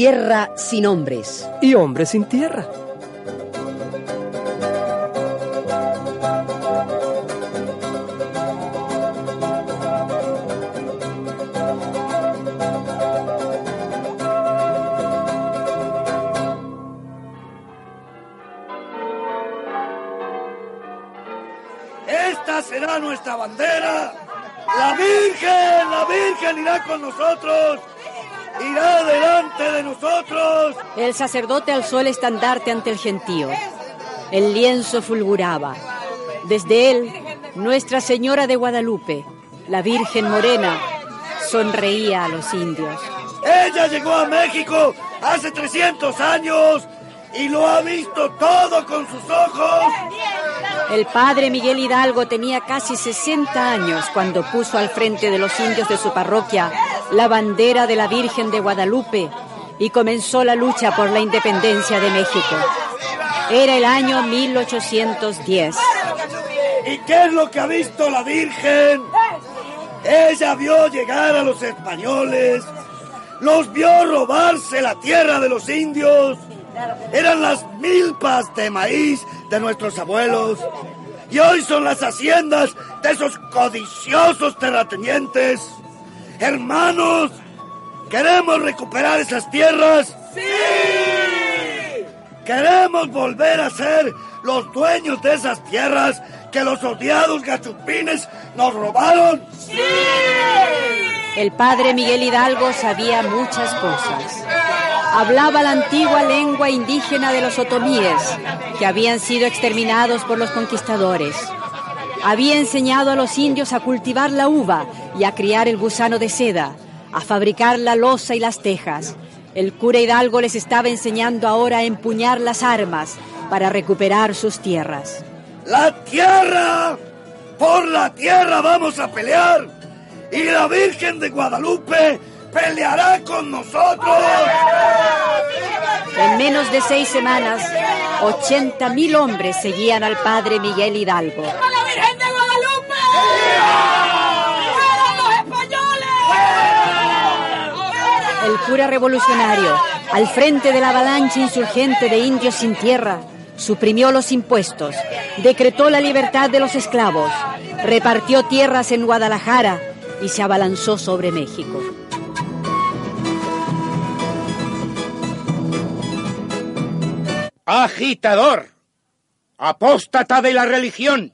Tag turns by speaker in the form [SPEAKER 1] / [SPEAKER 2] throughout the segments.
[SPEAKER 1] Tierra sin hombres.
[SPEAKER 2] Y hombres sin tierra.
[SPEAKER 3] Esta será nuestra bandera. La Virgen, la Virgen irá con nosotros. Irá delante de nosotros.
[SPEAKER 1] El sacerdote alzó el estandarte ante el gentío. El lienzo fulguraba. Desde él, Nuestra Señora de Guadalupe, la Virgen Morena, sonreía a los indios.
[SPEAKER 3] Ella llegó a México hace 300 años y lo ha visto todo con sus ojos.
[SPEAKER 1] El padre Miguel Hidalgo tenía casi 60 años cuando puso al frente de los indios de su parroquia la bandera de la Virgen de Guadalupe y comenzó la lucha por la independencia de México. Era el año 1810.
[SPEAKER 3] ¿Y qué es lo que ha visto la Virgen? Ella vio llegar a los españoles, los vio robarse la tierra de los indios. Eran las milpas de maíz de nuestros abuelos. Y hoy son las haciendas de esos codiciosos terratenientes. Hermanos, ¿queremos recuperar esas tierras? ¡Sí! Queremos volver a ser los dueños de esas tierras que los odiados gachupines nos robaron.
[SPEAKER 1] El padre Miguel Hidalgo sabía muchas cosas. Hablaba la antigua lengua indígena de los otomíes, que habían sido exterminados por los conquistadores. Había enseñado a los indios a cultivar la uva y a criar el gusano de seda, a fabricar la loza y las tejas. El cura Hidalgo les estaba enseñando ahora a empuñar las armas para recuperar sus tierras.
[SPEAKER 3] ¡La tierra! ¡Por la tierra vamos a pelear! ¡Y la Virgen de Guadalupe peleará con nosotros!
[SPEAKER 1] En menos de seis semanas, 80 mil hombres seguían al padre Miguel Hidalgo.
[SPEAKER 4] la Virgen de Guadalupe!
[SPEAKER 1] El cura revolucionario, al frente de la avalancha insurgente de indios sin tierra, suprimió los impuestos, decretó la libertad de los esclavos, repartió tierras en Guadalajara y se abalanzó sobre México.
[SPEAKER 5] agitador, apóstata de la religión,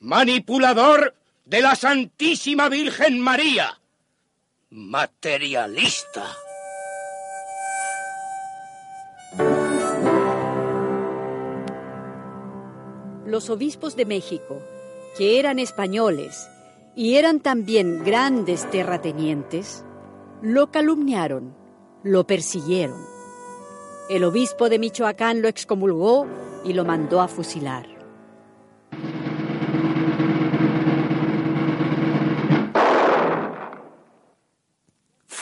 [SPEAKER 5] manipulador de la Santísima Virgen María, materialista.
[SPEAKER 1] Los obispos de México, que eran españoles y eran también grandes terratenientes, lo calumniaron, lo persiguieron. El obispo de Michoacán lo excomulgó y lo mandó a fusilar.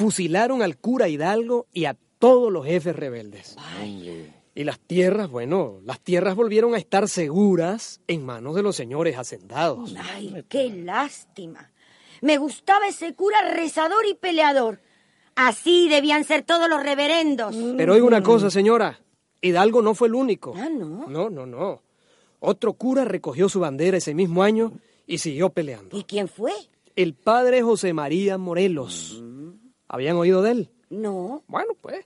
[SPEAKER 2] Fusilaron al cura Hidalgo y a todos los jefes rebeldes. Y las tierras, bueno, las tierras volvieron a estar seguras en manos de los señores hacendados.
[SPEAKER 6] Ay, qué lástima. Me gustaba ese cura rezador y peleador. Así debían ser todos los reverendos.
[SPEAKER 2] Pero oiga una cosa, señora. Hidalgo no fue el único.
[SPEAKER 6] Ah, ¿no?
[SPEAKER 2] No, no, no. Otro cura recogió su bandera ese mismo año y siguió peleando.
[SPEAKER 6] ¿Y quién fue?
[SPEAKER 2] El padre José María Morelos. ¿Habían oído de él?
[SPEAKER 6] No.
[SPEAKER 2] Bueno, pues.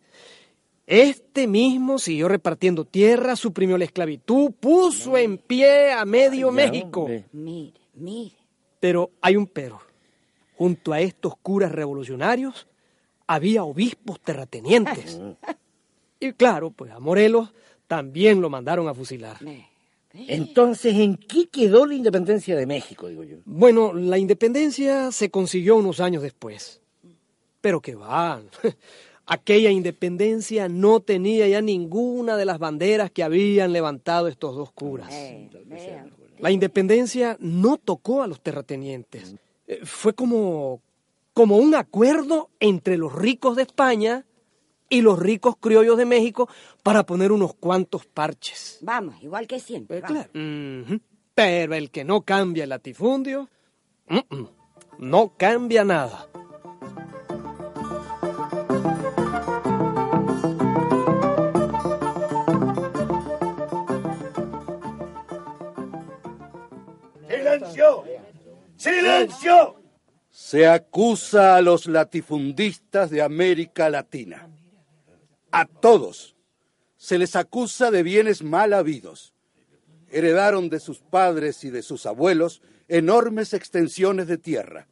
[SPEAKER 2] Este mismo siguió repartiendo tierra, suprimió la esclavitud, puso en pie a medio México.
[SPEAKER 6] Mire, mire.
[SPEAKER 2] Pero hay un pero. Junto a estos curas revolucionarios había obispos terratenientes. Y claro, pues a Morelos también lo mandaron a fusilar.
[SPEAKER 7] Entonces, ¿en qué quedó la independencia de México, digo yo?
[SPEAKER 2] Bueno, la independencia se consiguió unos años después. Pero que va. Aquella independencia no tenía ya ninguna de las banderas que habían levantado estos dos curas. La independencia no tocó a los terratenientes. Eh, Fue como, como un acuerdo entre los ricos de España y los ricos criollos de México para poner unos cuantos parches.
[SPEAKER 6] Vamos, igual que siempre.
[SPEAKER 2] Eh. Pero el que no cambia el latifundio, mm, mm, no cambia nada.
[SPEAKER 3] ¡Silencio!
[SPEAKER 8] Se acusa a los latifundistas de América Latina. A todos se les acusa de bienes mal habidos. Heredaron de sus padres y de sus abuelos enormes extensiones de tierra,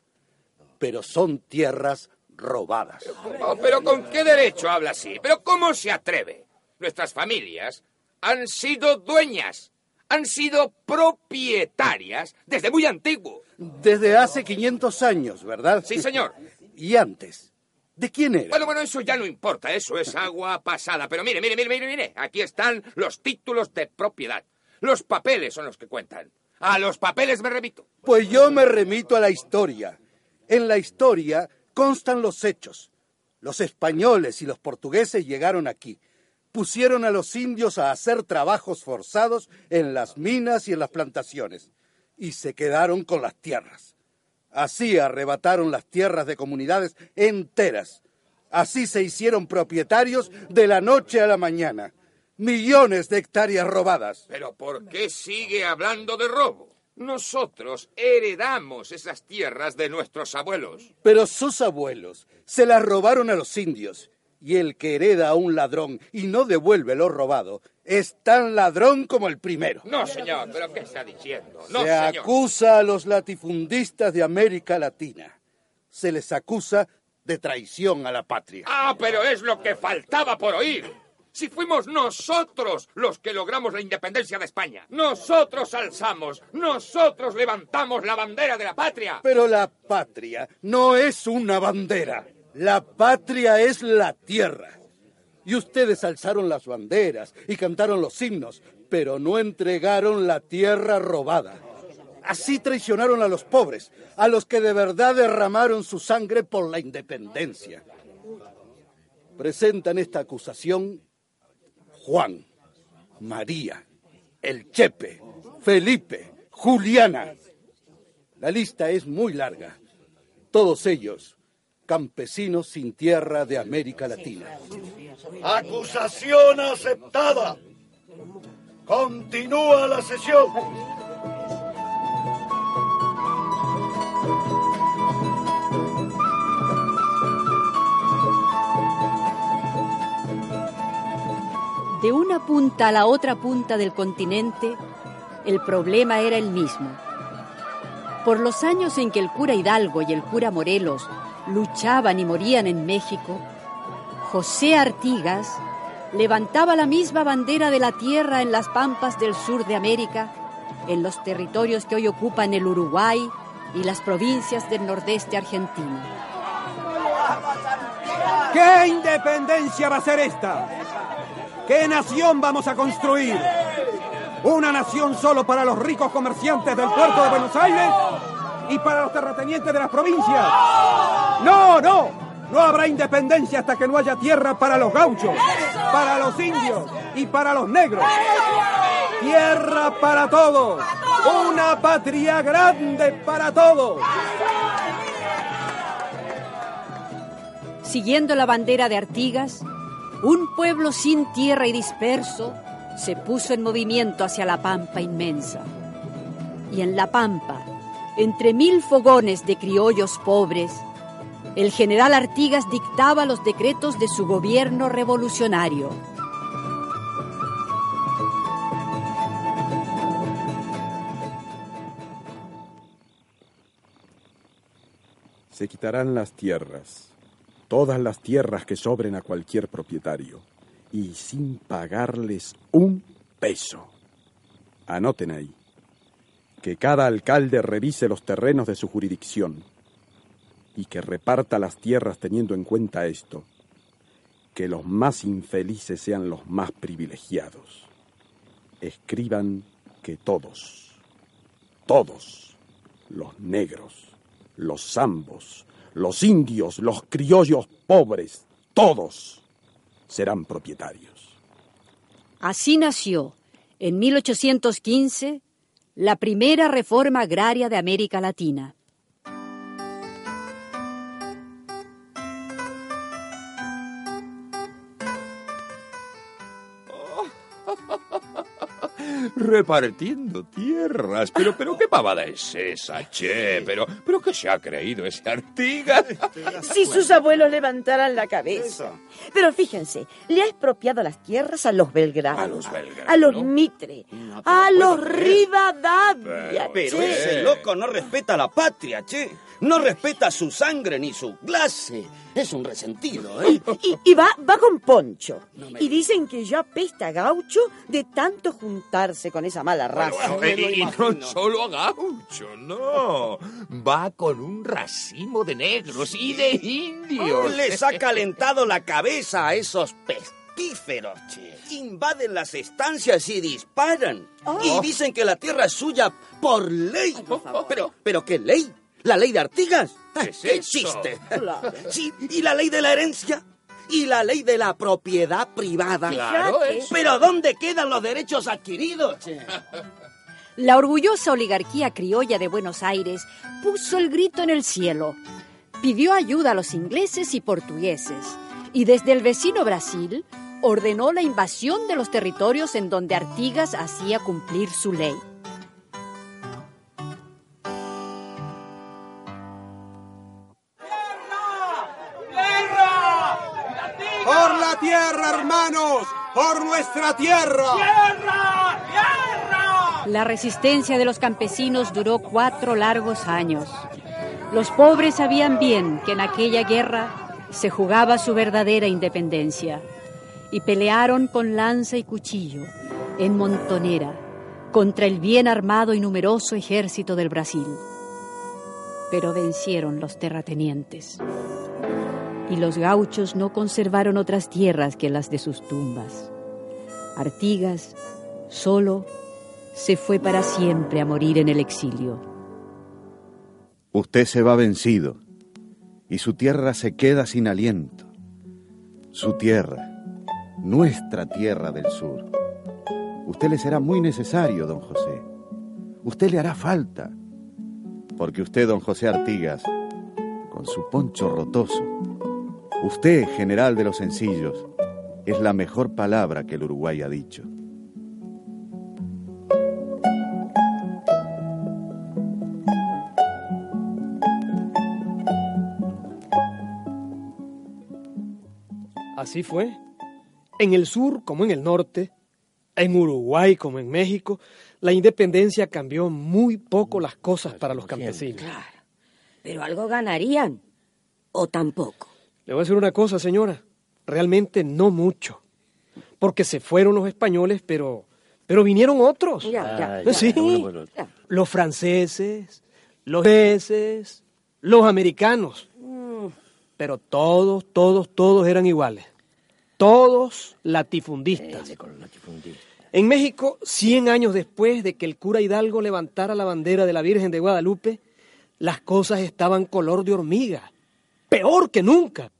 [SPEAKER 8] pero son tierras robadas.
[SPEAKER 5] Oh, pero ¿con qué derecho habla así? ¿Pero cómo se atreve? Nuestras familias han sido dueñas, han sido propietarias desde muy antiguo.
[SPEAKER 8] Desde hace 500 años, ¿verdad?
[SPEAKER 5] Sí, señor.
[SPEAKER 8] ¿Y antes? ¿De quién era?
[SPEAKER 5] Bueno, bueno, eso ya no importa, eso es agua pasada. Pero mire, mire, mire, mire, mire, aquí están los títulos de propiedad. Los papeles son los que cuentan. A los papeles me remito.
[SPEAKER 8] Pues yo me remito a la historia. En la historia constan los hechos. Los españoles y los portugueses llegaron aquí. Pusieron a los indios a hacer trabajos forzados en las minas y en las plantaciones. Y se quedaron con las tierras. Así arrebataron las tierras de comunidades enteras. Así se hicieron propietarios de la noche a la mañana. Millones de hectáreas robadas.
[SPEAKER 5] Pero ¿por qué sigue hablando de robo? Nosotros heredamos esas tierras de nuestros abuelos.
[SPEAKER 8] Pero sus abuelos se las robaron a los indios. Y el que hereda a un ladrón y no devuelve lo robado es tan ladrón como el primero.
[SPEAKER 5] No, señor, pero ¿qué está diciendo? No,
[SPEAKER 8] se
[SPEAKER 5] señor.
[SPEAKER 8] acusa a los latifundistas de América Latina. Se les acusa de traición a la patria.
[SPEAKER 5] Ah, pero es lo que faltaba por oír. Si fuimos nosotros los que logramos la independencia de España, nosotros alzamos, nosotros levantamos la bandera de la patria.
[SPEAKER 8] Pero la patria no es una bandera. La patria es la tierra. Y ustedes alzaron las banderas y cantaron los himnos, pero no entregaron la tierra robada. Así traicionaron a los pobres, a los que de verdad derramaron su sangre por la independencia. Presentan esta acusación Juan, María, el Chepe, Felipe, Juliana. La lista es muy larga. Todos ellos campesinos sin tierra de América Latina.
[SPEAKER 3] Acusación aceptada. Continúa la sesión.
[SPEAKER 1] De una punta a la otra punta del continente, el problema era el mismo. Por los años en que el cura Hidalgo y el cura Morelos luchaban y morían en México, José Artigas levantaba la misma bandera de la tierra en las pampas del sur de América, en los territorios que hoy ocupan el Uruguay y las provincias del nordeste argentino.
[SPEAKER 9] ¿Qué independencia va a ser esta? ¿Qué nación vamos a construir? ¿Una nación solo para los ricos comerciantes del puerto de Buenos Aires y para los terratenientes de las provincias? No, no, no habrá independencia hasta que no haya tierra para los gauchos, para los indios y para los negros. Tierra para todos, una patria grande para todos.
[SPEAKER 1] Siguiendo la bandera de Artigas, un pueblo sin tierra y disperso se puso en movimiento hacia la pampa inmensa. Y en la pampa, entre mil fogones de criollos pobres, el general Artigas dictaba los decretos de su gobierno revolucionario.
[SPEAKER 10] Se quitarán las tierras, todas las tierras que sobren a cualquier propietario, y sin pagarles un peso. Anoten ahí. Que cada alcalde revise los terrenos de su jurisdicción y que reparta las tierras teniendo en cuenta esto. Que los más infelices sean los más privilegiados. Escriban que todos, todos, los negros, los zambos, los indios, los criollos pobres, todos serán propietarios.
[SPEAKER 1] Así nació, en 1815, la primera reforma agraria de América Latina.
[SPEAKER 5] Repartiendo tierras. Pero, pero, ¿qué pavada es esa, che? Pero, pero, ¿qué se ha creído ese Artigas?
[SPEAKER 11] Si sus abuelos levantaran la cabeza. Pero fíjense, le ha expropiado las tierras a los Belgrano.
[SPEAKER 5] A los Belgrano.
[SPEAKER 11] A los Mitre. A los Rivadavia.
[SPEAKER 12] Pero
[SPEAKER 11] che.
[SPEAKER 12] ese loco no respeta la patria, che. No respeta su sangre ni su clase. Es un resentido, ¿eh?
[SPEAKER 11] Y, y va, va con Poncho. y dicen que ya apesta a gaucho de tanto juntarse con esa mala raza.
[SPEAKER 5] Bueno, y, y no solo a gaucho, no. Va con un racimo de negros y de indios.
[SPEAKER 12] Les ha calentado la cabeza a esos pestíferos, che. Invaden las estancias y disparan. Y dicen que la tierra es suya por ley. Pero, pero ¿qué ley? ¿La ley de Artigas?
[SPEAKER 5] ¿Qué es
[SPEAKER 12] ¿Qué
[SPEAKER 5] eso?
[SPEAKER 12] existe? Sí, ¿y la ley de la herencia? ¿Y la ley de la propiedad privada?
[SPEAKER 5] Claro, eso.
[SPEAKER 12] Pero ¿dónde quedan los derechos adquiridos? che?
[SPEAKER 1] La orgullosa oligarquía criolla de Buenos Aires puso el grito en el cielo. Pidió ayuda a los ingleses y portugueses. Y desde el vecino Brasil ordenó la invasión de los territorios en donde Artigas hacía cumplir su ley.
[SPEAKER 9] ¡Por la tierra, hermanos! ¡Por nuestra tierra!
[SPEAKER 1] La resistencia de los campesinos duró cuatro largos años. Los pobres sabían bien que en aquella guerra se jugaba su verdadera independencia y pelearon con lanza y cuchillo en Montonera contra el bien armado y numeroso ejército del Brasil. Pero vencieron los terratenientes y los gauchos no conservaron otras tierras que las de sus tumbas. Artigas, solo, se fue para siempre a morir en el exilio.
[SPEAKER 13] Usted se va vencido y su tierra se queda sin aliento. Su tierra, nuestra tierra del sur. Usted le será muy necesario, don José. Usted le hará falta. Porque usted, don José Artigas, con su poncho rotoso, usted, general de los sencillos, es la mejor palabra que el Uruguay ha dicho.
[SPEAKER 2] Así fue. En el sur como en el norte, en Uruguay como en México, la independencia cambió muy poco las cosas para los campesinos.
[SPEAKER 6] Pero algo ganarían. O tampoco.
[SPEAKER 2] Le voy a decir una cosa, señora. Realmente no mucho. Porque se fueron los españoles, pero, pero vinieron otros.
[SPEAKER 6] Ya, ya, ya.
[SPEAKER 2] sí.
[SPEAKER 6] Bueno, bueno. Ya.
[SPEAKER 2] Los franceses, los ingleses, los americanos.
[SPEAKER 6] Mm.
[SPEAKER 2] Pero todos, todos, todos eran iguales. Todos latifundistas. En México, 100 años después de que el cura Hidalgo levantara la bandera de la Virgen de Guadalupe, las cosas estaban color de hormiga. Peor que nunca.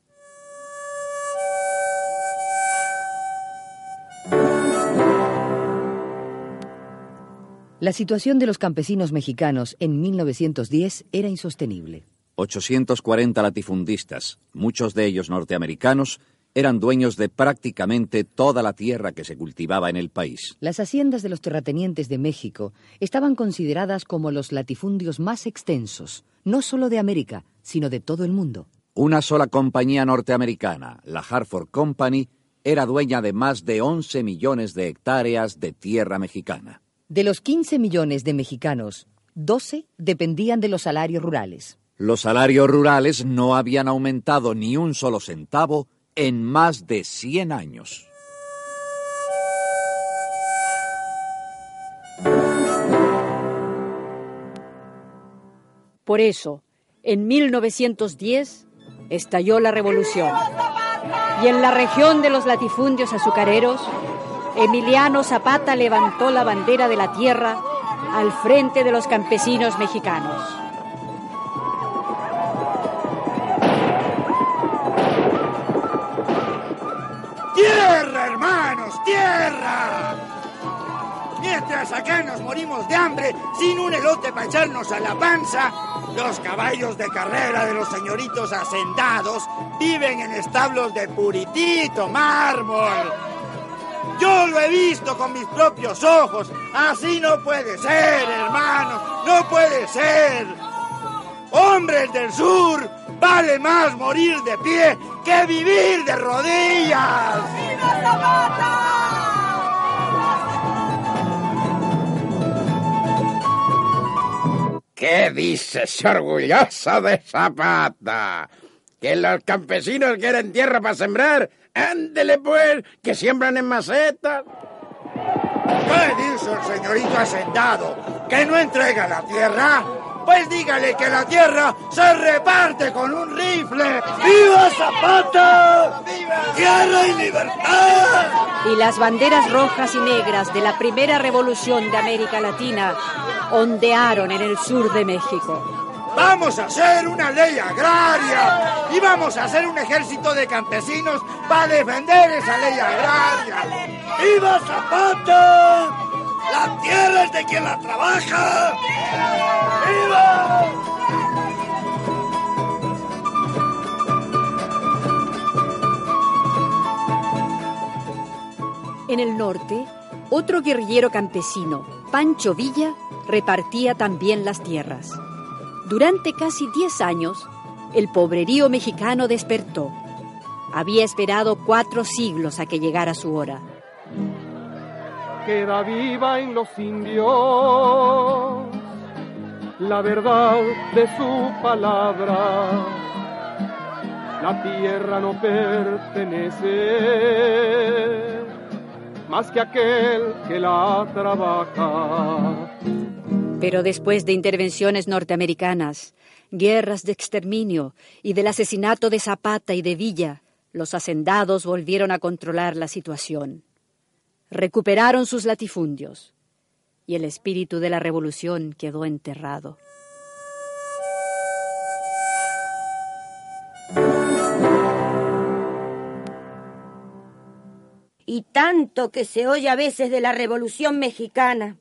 [SPEAKER 14] La situación de los campesinos mexicanos en 1910 era insostenible.
[SPEAKER 15] 840 latifundistas, muchos de ellos norteamericanos, eran dueños de prácticamente toda la tierra que se cultivaba en el país.
[SPEAKER 14] Las haciendas de los terratenientes de México estaban consideradas como los latifundios más extensos, no solo de América, sino de todo el mundo.
[SPEAKER 15] Una sola compañía norteamericana, la Hartford Company, era dueña de más de 11 millones de hectáreas de tierra mexicana.
[SPEAKER 14] De los 15 millones de mexicanos, 12 dependían de los salarios rurales.
[SPEAKER 15] Los salarios rurales no habían aumentado ni un solo centavo en más de 100 años.
[SPEAKER 1] Por eso, en 1910 estalló la revolución. Y en la región de los latifundios azucareros, Emiliano Zapata levantó la bandera de la tierra al frente de los campesinos mexicanos.
[SPEAKER 16] ¡Tierra, hermanos! ¡Tierra! Mientras acá nos morimos de hambre, sin un elote para echarnos a la panza, los caballos de carrera de los señoritos hacendados viven en establos de puritito mármol. Yo lo he visto con mis propios ojos. Así no puede ser, hermanos. No puede ser. Hombres del sur, vale más morir de pie que vivir de rodillas.
[SPEAKER 17] ¿Qué dices, orgulloso de Zapata? ¿Que los campesinos quieren tierra para sembrar? Ándele pues, que siembran en macetas.
[SPEAKER 16] ¿Qué dice el señorito hacendado? ¿Que no entrega la tierra? Pues dígale que la tierra se reparte con un rifle. ¡Viva Zapata! ¡Viva! ¡Tierra y libertad!
[SPEAKER 1] Y las banderas rojas y negras de la primera revolución de América Latina ondearon en el sur de México.
[SPEAKER 16] Vamos a hacer una ley agraria y vamos a hacer un ejército de campesinos para defender esa ley agraria. ¡Viva Zapata! La tierra es de quien la trabaja. ¡Viva!
[SPEAKER 1] En el norte, otro guerrillero campesino, Pancho Villa, repartía también las tierras. Durante casi 10 años, el pobrerío mexicano despertó. Había esperado cuatro siglos a que llegara su hora.
[SPEAKER 9] Queda viva en los indios la verdad de su palabra. La tierra no pertenece más que aquel que la trabaja.
[SPEAKER 1] Pero después de intervenciones norteamericanas, guerras de exterminio y del asesinato de Zapata y de Villa, los hacendados volvieron a controlar la situación. Recuperaron sus latifundios y el espíritu de la revolución quedó enterrado.
[SPEAKER 6] Y tanto que se oye a veces de la revolución mexicana.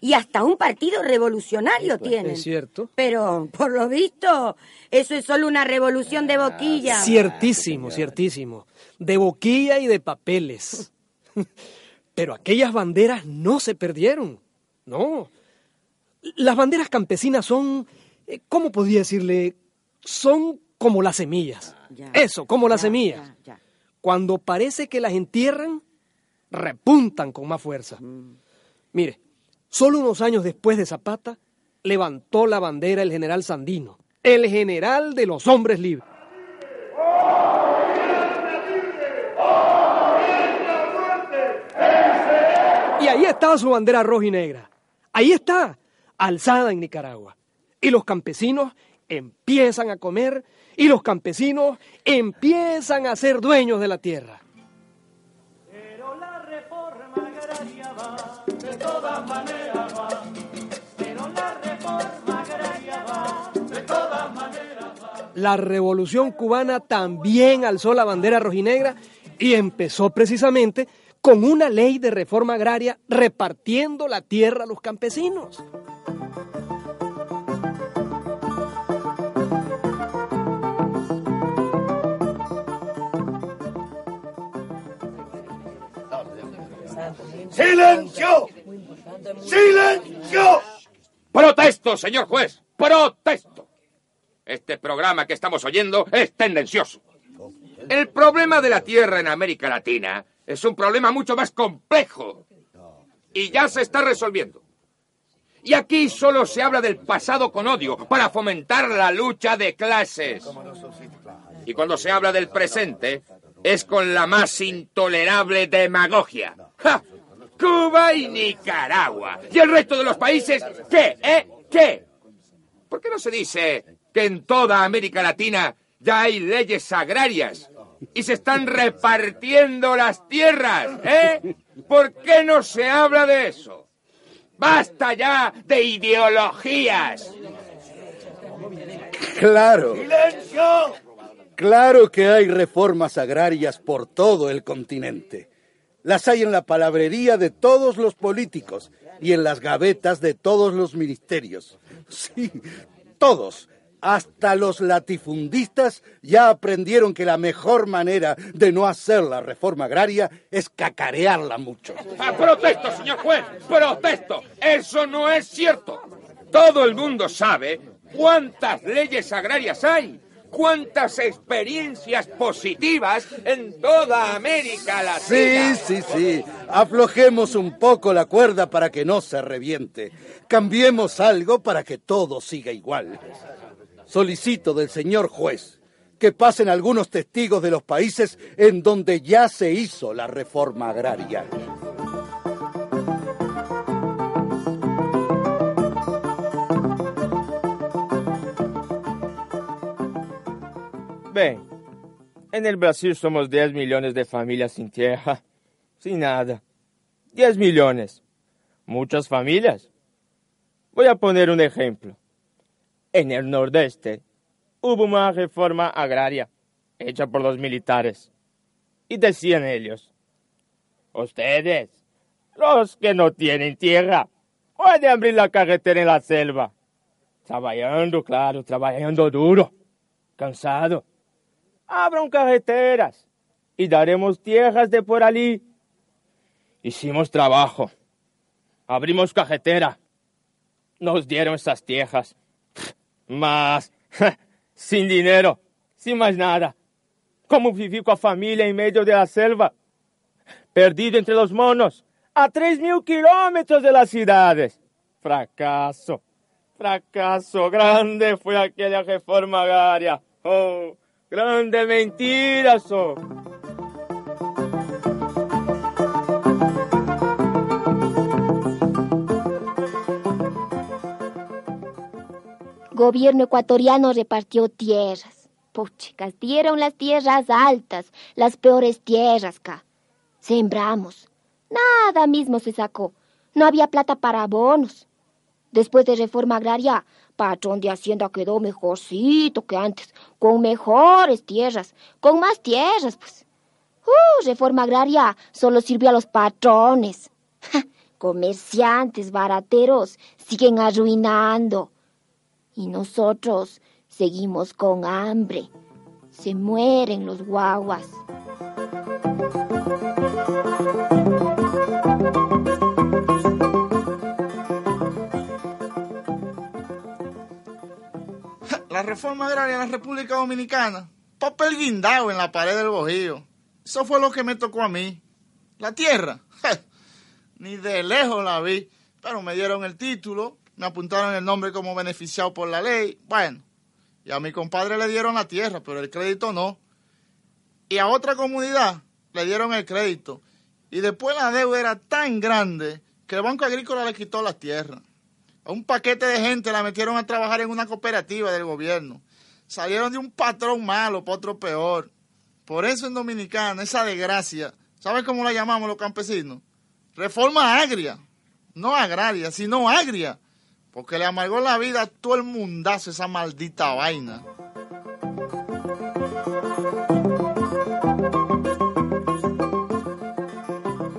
[SPEAKER 6] Y hasta un partido revolucionario tienen.
[SPEAKER 2] Es cierto.
[SPEAKER 6] Pero, por lo visto, eso es solo una revolución de boquilla.
[SPEAKER 2] Ciertísimo, ciertísimo. De boquilla y de papeles. Pero aquellas banderas no se perdieron. No. Las banderas campesinas son, eh, ¿cómo podría decirle? Son como las semillas. Eso, como las semillas. Cuando parece que las entierran, repuntan con más fuerza. Mire, solo unos años después de Zapata, levantó la bandera el general Sandino, el general de los hombres libres. Y ahí estaba su bandera roja y negra. Ahí está, alzada en Nicaragua. Y los campesinos empiezan a comer y los campesinos empiezan a ser dueños de la tierra.
[SPEAKER 18] La
[SPEAKER 2] revolución cubana también alzó la bandera rojinegra y empezó precisamente con una ley de reforma agraria repartiendo la tierra a los campesinos.
[SPEAKER 3] ¡Silencio! ¡Silencio!
[SPEAKER 5] Protesto, señor juez. Protesto. Este programa que estamos oyendo es tendencioso. El problema de la tierra en América Latina es un problema mucho más complejo. Y ya se está resolviendo. Y aquí solo se habla del pasado con odio para fomentar la lucha de clases. Y cuando se habla del presente es con la más intolerable demagogia. ¡Ja! Cuba y Nicaragua. ¿Y el resto de los países qué? ¿Eh? ¿Qué? ¿Por qué no se dice que en toda América Latina ya hay leyes agrarias y se están repartiendo las tierras? ¿Eh? ¿Por qué no se habla de eso? ¡Basta ya de ideologías!
[SPEAKER 8] Claro.
[SPEAKER 3] ¡Silencio!
[SPEAKER 8] Claro que hay reformas agrarias por todo el continente. Las hay en la palabrería de todos los políticos y en las gavetas de todos los ministerios. Sí, todos. Hasta los latifundistas ya aprendieron que la mejor manera de no hacer la reforma agraria es cacarearla mucho.
[SPEAKER 5] Ah, protesto, señor juez, protesto. Eso no es cierto. Todo el mundo sabe cuántas leyes agrarias hay, cuántas experiencias positivas en toda América Latina.
[SPEAKER 8] Sí, sí, sí. Aflojemos un poco la cuerda para que no se reviente. Cambiemos algo para que todo siga igual. Solicito del señor juez que pasen algunos testigos de los países en donde ya se hizo la reforma agraria.
[SPEAKER 19] Ven, en el Brasil somos 10 millones de familias sin tierra, sin nada. 10 millones. Muchas familias. Voy a poner un ejemplo. En el Nordeste hubo una reforma agraria hecha por los militares. Y decían ellos, ustedes, los que no tienen tierra, pueden abrir la carretera en la selva. Trabajando, claro, trabajando duro, cansado. Abran carreteras y daremos tierras de por allí. Hicimos trabajo. Abrimos carretera. Nos dieron esas tierras. Mas, sin dinero, sin más nada. ¿Cómo viví con la familia en medio de la selva? Perdido entre los monos, a tres mil kilómetros de las ciudades. Fracaso, fracaso grande fue aquella reforma agraria. Oh, grande mentira, so.
[SPEAKER 20] Gobierno ecuatoriano repartió tierras. Puchicas, dieron las tierras altas, las peores tierras acá. Sembramos. Nada mismo se sacó. No había plata para abonos. Después de reforma agraria, patrón de Hacienda quedó mejorcito que antes, con mejores tierras, con más tierras, pues. Uh, reforma agraria solo sirvió a los patrones. Comerciantes barateros siguen arruinando. Y nosotros seguimos con hambre. Se mueren los guaguas.
[SPEAKER 21] La reforma agraria en la República Dominicana. Papel guindado en la pared del bojío. Eso fue lo que me tocó a mí. La tierra. Ni de lejos la vi. Pero me dieron el título. Me apuntaron el nombre como beneficiado por la ley. Bueno. Y a mi compadre le dieron la tierra, pero el crédito no. Y a otra comunidad le dieron el crédito. Y después la deuda era tan grande que el Banco Agrícola le quitó la tierra. A un paquete de gente la metieron a trabajar en una cooperativa del gobierno. Salieron de un patrón malo para otro peor. Por eso en Dominicana, esa desgracia, ¿sabes cómo la llamamos los campesinos? Reforma agria. No agraria, sino agria. Porque le amargó la vida a todo el mundazo esa maldita vaina.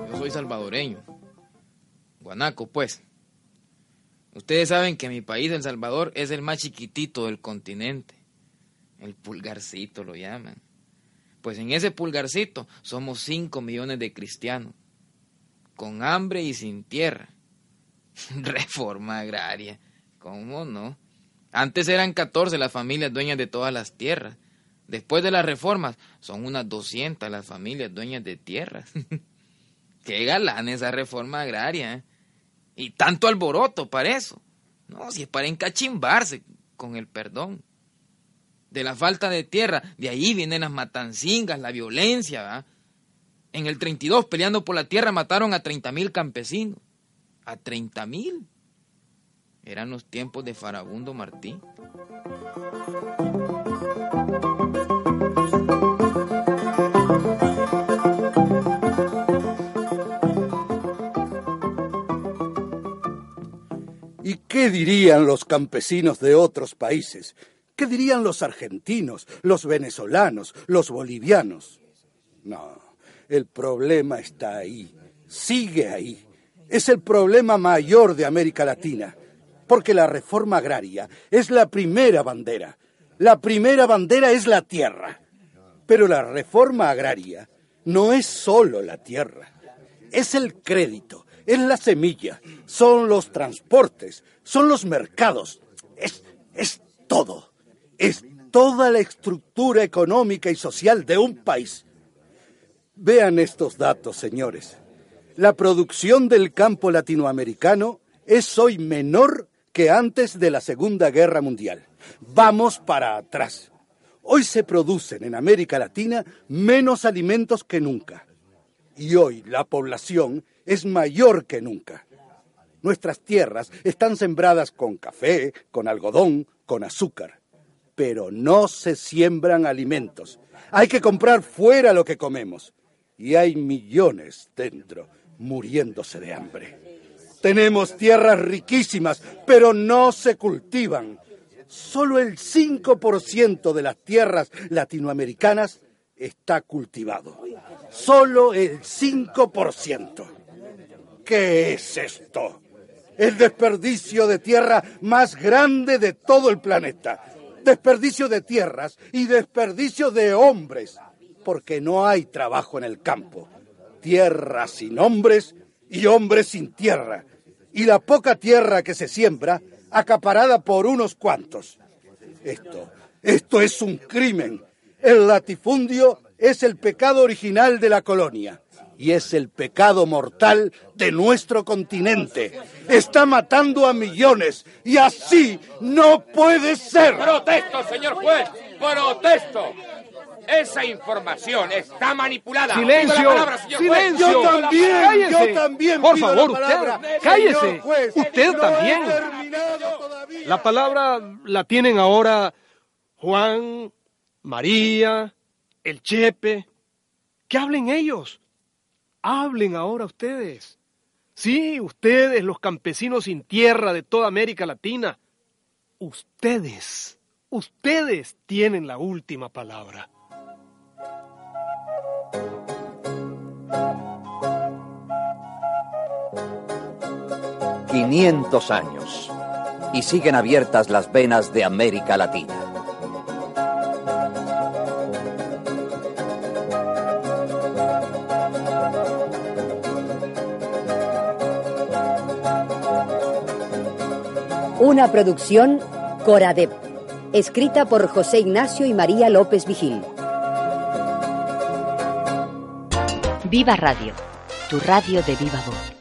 [SPEAKER 22] Yo soy salvadoreño. Guanaco, pues. Ustedes saben que mi país, El Salvador, es el más chiquitito del continente. El pulgarcito lo llaman. Pues en ese pulgarcito somos 5 millones de cristianos. con hambre y sin tierra. Reforma agraria, ¿cómo no? Antes eran 14 las familias dueñas de todas las tierras. Después de las reformas, son unas 200 las familias dueñas de tierras. Qué galán esa reforma agraria. ¿eh? Y tanto alboroto para eso. No, si es para encachimbarse con el perdón. De la falta de tierra, de ahí vienen las matancingas, la violencia. En el 32, peleando por la tierra, mataron a 30 mil campesinos. ¿A 30 mil? Eran los tiempos de Farabundo Martí.
[SPEAKER 8] Qué dirían los campesinos de otros países? ¿Qué dirían los argentinos, los venezolanos, los bolivianos? No, el problema está ahí, sigue ahí. Es el problema mayor de América Latina, porque la reforma agraria es la primera bandera. La primera bandera es la tierra. Pero la reforma agraria no es solo la tierra, es el crédito, es la semilla, son los transportes, son los mercados, es, es todo, es toda la estructura económica y social de un país. Vean estos datos, señores. La producción del campo latinoamericano es hoy menor que antes de la Segunda Guerra Mundial. Vamos para atrás. Hoy se producen en América Latina menos alimentos que nunca. Y hoy la población es mayor que nunca. Nuestras tierras están sembradas con café, con algodón, con azúcar. Pero no se siembran alimentos. Hay que comprar fuera lo que comemos. Y hay millones dentro muriéndose de hambre. Tenemos tierras riquísimas, pero no se cultivan. Solo el 5% de las tierras latinoamericanas está cultivado. Solo el 5%. ¿Qué es esto? El desperdicio de tierra más grande de todo el planeta. Desperdicio de tierras y desperdicio de hombres, porque no hay trabajo en el campo. Tierra sin hombres y hombres sin tierra. Y la poca tierra que se siembra acaparada por unos cuantos. Esto, esto es un crimen. El latifundio es el pecado original de la colonia y es el pecado mortal de nuestro continente. Está matando a millones y así no puede ser.
[SPEAKER 5] Protesto, señor juez. Protesto. Esa información está manipulada.
[SPEAKER 2] Silencio,
[SPEAKER 5] Pido la palabra, señor juez.
[SPEAKER 2] silencio.
[SPEAKER 8] Yo también,
[SPEAKER 2] Cállese.
[SPEAKER 8] yo también
[SPEAKER 2] Por favor,
[SPEAKER 8] la palabra.
[SPEAKER 2] usted, cállese.
[SPEAKER 8] Juez,
[SPEAKER 2] usted
[SPEAKER 8] no
[SPEAKER 2] también. La palabra la tienen ahora Juan, María, el Chepe. Que hablen ellos. Hablen ahora ustedes. Sí, ustedes, los campesinos sin tierra de toda América Latina. Ustedes, ustedes tienen la última palabra.
[SPEAKER 15] 500 años. Y siguen abiertas las venas de América Latina.
[SPEAKER 14] Una producción Coradep, escrita por José Ignacio y María López Vigil. Viva Radio, tu radio de viva voz.